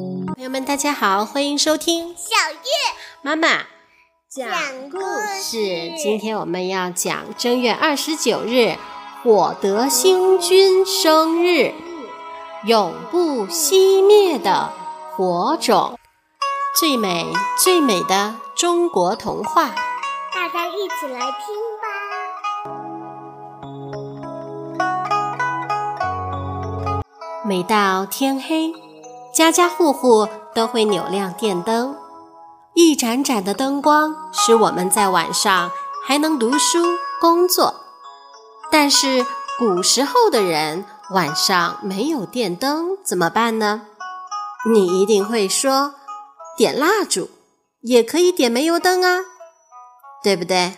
朋友们，大家好，欢迎收听小月妈妈讲故事。今天我们要讲正月二十九日火德星君生日，永不熄灭的火种，最美最美的中国童话。大家一起来听吧。每到天黑。家家户户都会扭亮电灯，一盏盏的灯光使我们在晚上还能读书工作。但是古时候的人晚上没有电灯怎么办呢？你一定会说，点蜡烛也可以点煤油灯啊，对不对？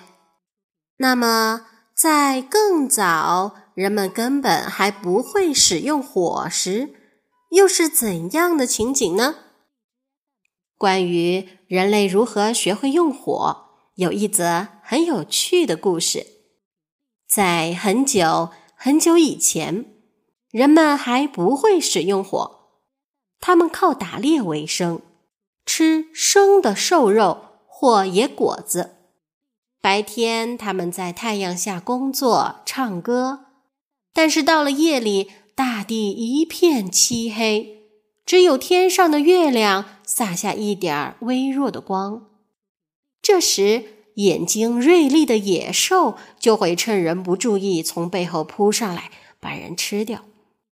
那么在更早，人们根本还不会使用火时。又是怎样的情景呢？关于人类如何学会用火，有一则很有趣的故事。在很久很久以前，人们还不会使用火，他们靠打猎为生，吃生的瘦肉或野果子。白天，他们在太阳下工作、唱歌，但是到了夜里，大地一片漆黑，只有天上的月亮洒下一点微弱的光。这时，眼睛锐利的野兽就会趁人不注意从背后扑上来，把人吃掉。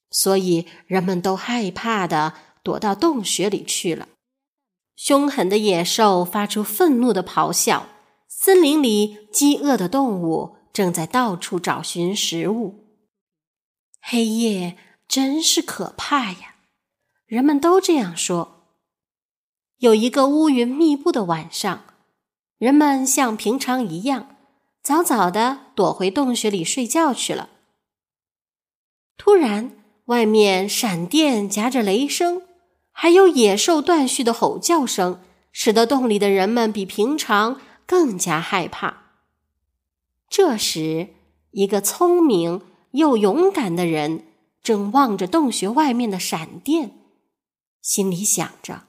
所以，人们都害怕的躲到洞穴里去了。凶狠的野兽发出愤怒的咆哮，森林里饥饿的动物正在到处找寻食物。黑夜真是可怕呀！人们都这样说。有一个乌云密布的晚上，人们像平常一样，早早的躲回洞穴里睡觉去了。突然，外面闪电夹着雷声，还有野兽断续的吼叫声，使得洞里的人们比平常更加害怕。这时，一个聪明。又勇敢的人正望着洞穴外面的闪电，心里想着：“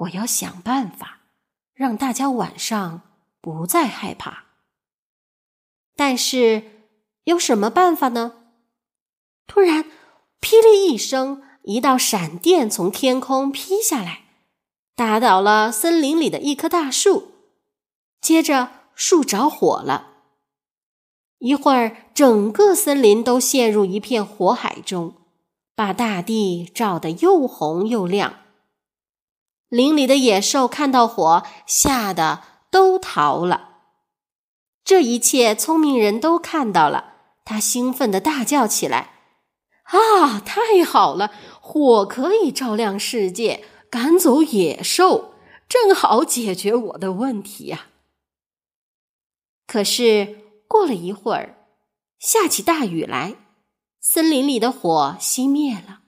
我要想办法让大家晚上不再害怕。”但是有什么办法呢？突然，霹雳一声，一道闪电从天空劈下来，打倒了森林里的一棵大树，接着树着火了。一会儿，整个森林都陷入一片火海中，把大地照得又红又亮。林里的野兽看到火，吓得都逃了。这一切，聪明人都看到了，他兴奋地大叫起来：“啊，太好了！火可以照亮世界，赶走野兽，正好解决我的问题呀！”可是。过了一会儿，下起大雨来，森林里的火熄灭了，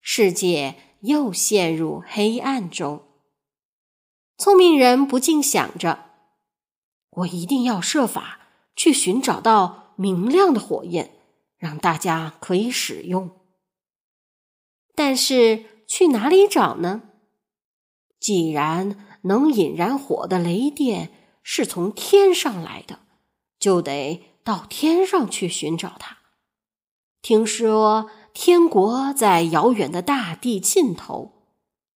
世界又陷入黑暗中。聪明人不禁想着：“我一定要设法去寻找到明亮的火焰，让大家可以使用。”但是去哪里找呢？既然能引燃火的雷电是从天上来的。就得到天上去寻找它。听说天国在遥远的大地尽头，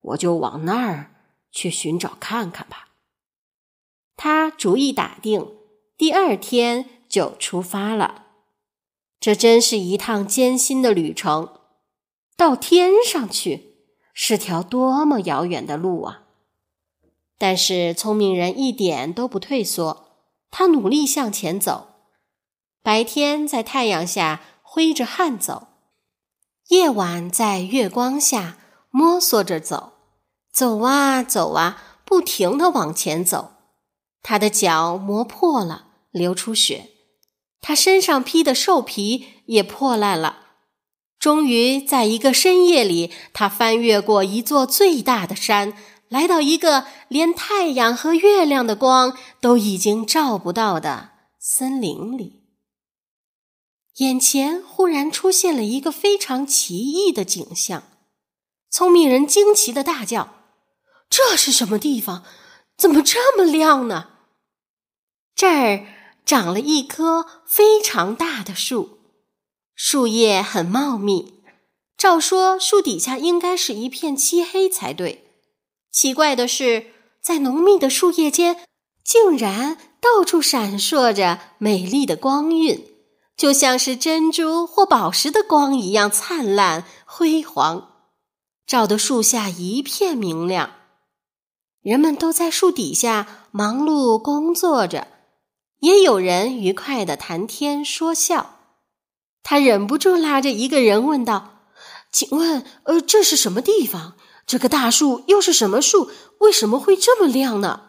我就往那儿去寻找看看吧。他主意打定，第二天就出发了。这真是一趟艰辛的旅程，到天上去是条多么遥远的路啊！但是聪明人一点都不退缩。他努力向前走，白天在太阳下挥着汗走，夜晚在月光下摸索着走，走啊走啊，不停的往前走。他的脚磨破了，流出血；他身上披的兽皮也破烂了。终于，在一个深夜里，他翻越过一座最大的山。来到一个连太阳和月亮的光都已经照不到的森林里，眼前忽然出现了一个非常奇异的景象：聪明人惊奇的大叫：“这是什么地方？怎么这么亮呢？”这儿长了一棵非常大的树，树叶很茂密。照说，树底下应该是一片漆黑才对。奇怪的是，在浓密的树叶间，竟然到处闪烁着美丽的光晕，就像是珍珠或宝石的光一样灿烂辉煌。照得树下一片明亮，人们都在树底下忙碌工作着，也有人愉快的谈天说笑。他忍不住拉着一个人问道：“请问，呃，这是什么地方？这棵大树又是什么树？为什么会这么亮呢？”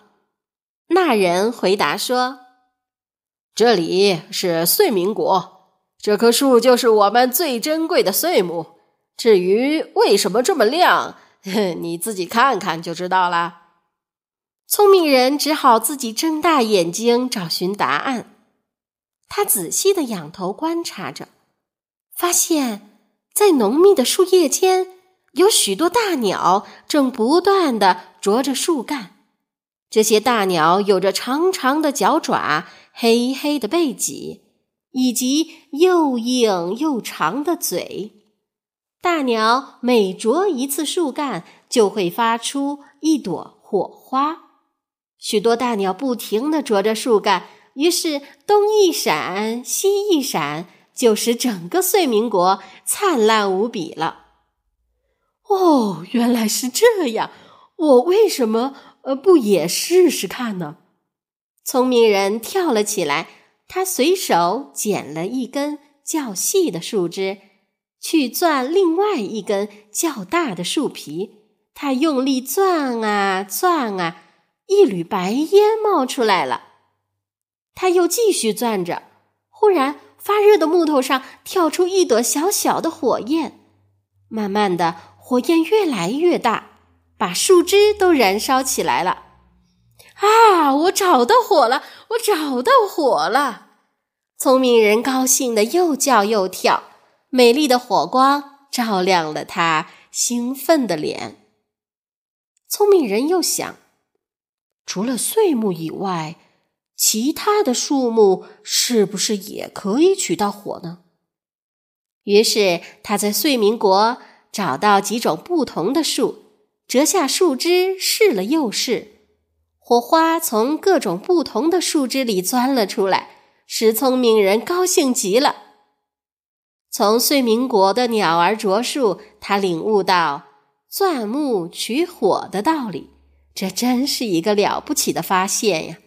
那人回答说：“这里是岁明国，这棵树就是我们最珍贵的岁木。”至于为什么这么亮，你自己看看就知道了。聪明人只好自己睁大眼睛找寻答案。他仔细的仰头观察着，发现，在浓密的树叶间，有许多大鸟正不断的啄着树干。这些大鸟有着长长的脚爪、黑黑的背脊，以及又硬又长的嘴。大鸟每啄一次树干，就会发出一朵火花。许多大鸟不停地啄着树干，于是东一闪，西一闪，就使整个碎明国灿烂无比了。哦，原来是这样！我为什么呃不也试试看呢？聪明人跳了起来，他随手捡了一根较细的树枝。去钻另外一根较大的树皮，他用力钻啊钻啊，一缕白烟冒出来了。他又继续钻着，忽然发热的木头上跳出一朵小小的火焰，慢慢的，火焰越来越大，把树枝都燃烧起来了。啊！我找到火了！我找到火了！聪明人高兴的又叫又跳。美丽的火光照亮了他兴奋的脸。聪明人又想：除了碎木以外，其他的树木是不是也可以取到火呢？于是他在碎明国找到几种不同的树，折下树枝试了又试，火花从各种不同的树枝里钻了出来，使聪明人高兴极了。从岁明国的鸟儿啄树，他领悟到钻木取火的道理。这真是一个了不起的发现呀！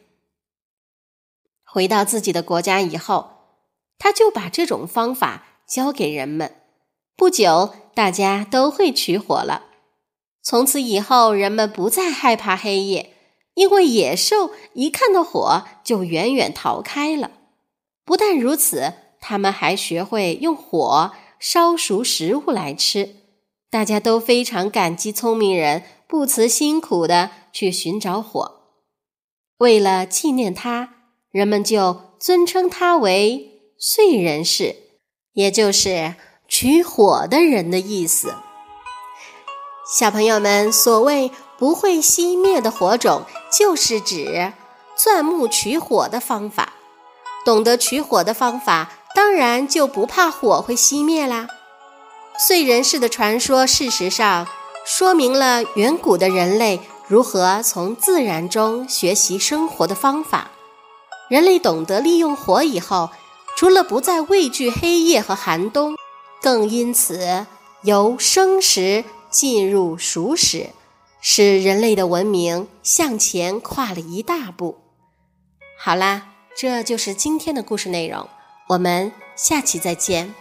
回到自己的国家以后，他就把这种方法教给人们。不久，大家都会取火了。从此以后，人们不再害怕黑夜，因为野兽一看到火就远远逃开了。不但如此。他们还学会用火烧熟食物来吃，大家都非常感激聪明人不辞辛苦的去寻找火。为了纪念他，人们就尊称他为“燧人氏”，也就是取火的人的意思。小朋友们，所谓不会熄灭的火种，就是指钻木取火的方法。懂得取火的方法。当然就不怕火会熄灭啦。燧人氏的传说，事实上说明了远古的人类如何从自然中学习生活的方法。人类懂得利用火以后，除了不再畏惧黑夜和寒冬，更因此由生时进入熟食，使人类的文明向前跨了一大步。好啦，这就是今天的故事内容。我们下期再见。